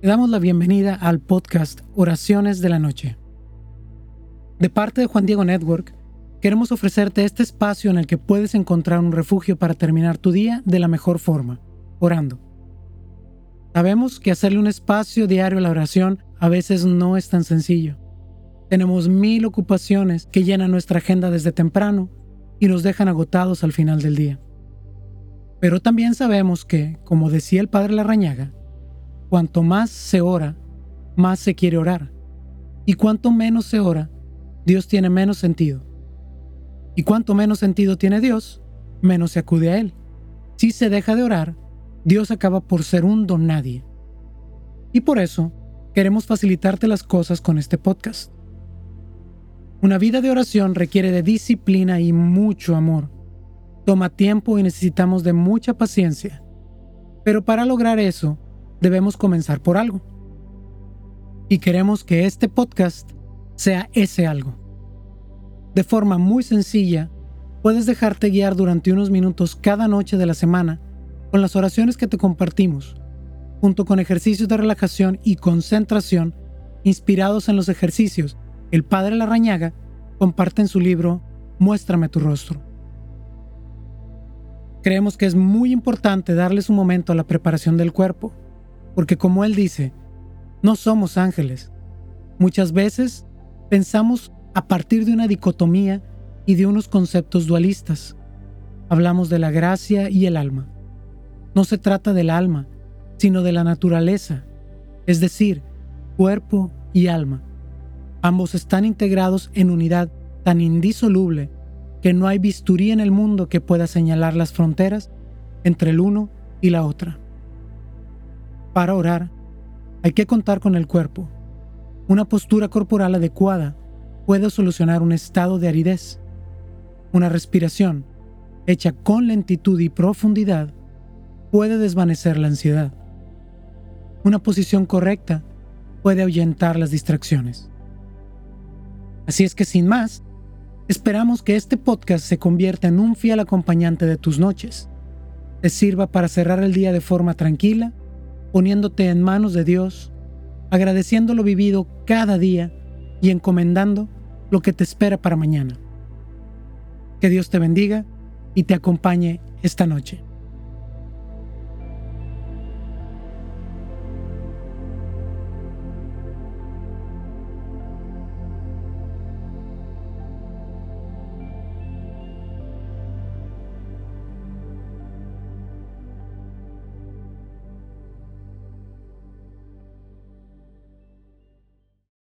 Te damos la bienvenida al podcast Oraciones de la Noche. De parte de Juan Diego Network, queremos ofrecerte este espacio en el que puedes encontrar un refugio para terminar tu día de la mejor forma, orando. Sabemos que hacerle un espacio diario a la oración a veces no es tan sencillo. Tenemos mil ocupaciones que llenan nuestra agenda desde temprano y nos dejan agotados al final del día. Pero también sabemos que, como decía el padre Larrañaga, Cuanto más se ora, más se quiere orar. Y cuanto menos se ora, Dios tiene menos sentido. Y cuanto menos sentido tiene Dios, menos se acude a Él. Si se deja de orar, Dios acaba por ser un don nadie. Y por eso queremos facilitarte las cosas con este podcast. Una vida de oración requiere de disciplina y mucho amor. Toma tiempo y necesitamos de mucha paciencia. Pero para lograr eso, debemos comenzar por algo. Y queremos que este podcast sea ese algo. De forma muy sencilla, puedes dejarte guiar durante unos minutos cada noche de la semana con las oraciones que te compartimos, junto con ejercicios de relajación y concentración inspirados en los ejercicios el Padre Larrañaga comparte en su libro Muéstrame tu rostro. Creemos que es muy importante darles un momento a la preparación del cuerpo porque como Él dice, no somos ángeles. Muchas veces pensamos a partir de una dicotomía y de unos conceptos dualistas. Hablamos de la gracia y el alma. No se trata del alma, sino de la naturaleza, es decir, cuerpo y alma. Ambos están integrados en unidad tan indisoluble que no hay bisturí en el mundo que pueda señalar las fronteras entre el uno y la otra. Para orar, hay que contar con el cuerpo. Una postura corporal adecuada puede solucionar un estado de aridez. Una respiración hecha con lentitud y profundidad puede desvanecer la ansiedad. Una posición correcta puede ahuyentar las distracciones. Así es que sin más, esperamos que este podcast se convierta en un fiel acompañante de tus noches, te sirva para cerrar el día de forma tranquila poniéndote en manos de Dios, agradeciendo lo vivido cada día y encomendando lo que te espera para mañana. Que Dios te bendiga y te acompañe esta noche.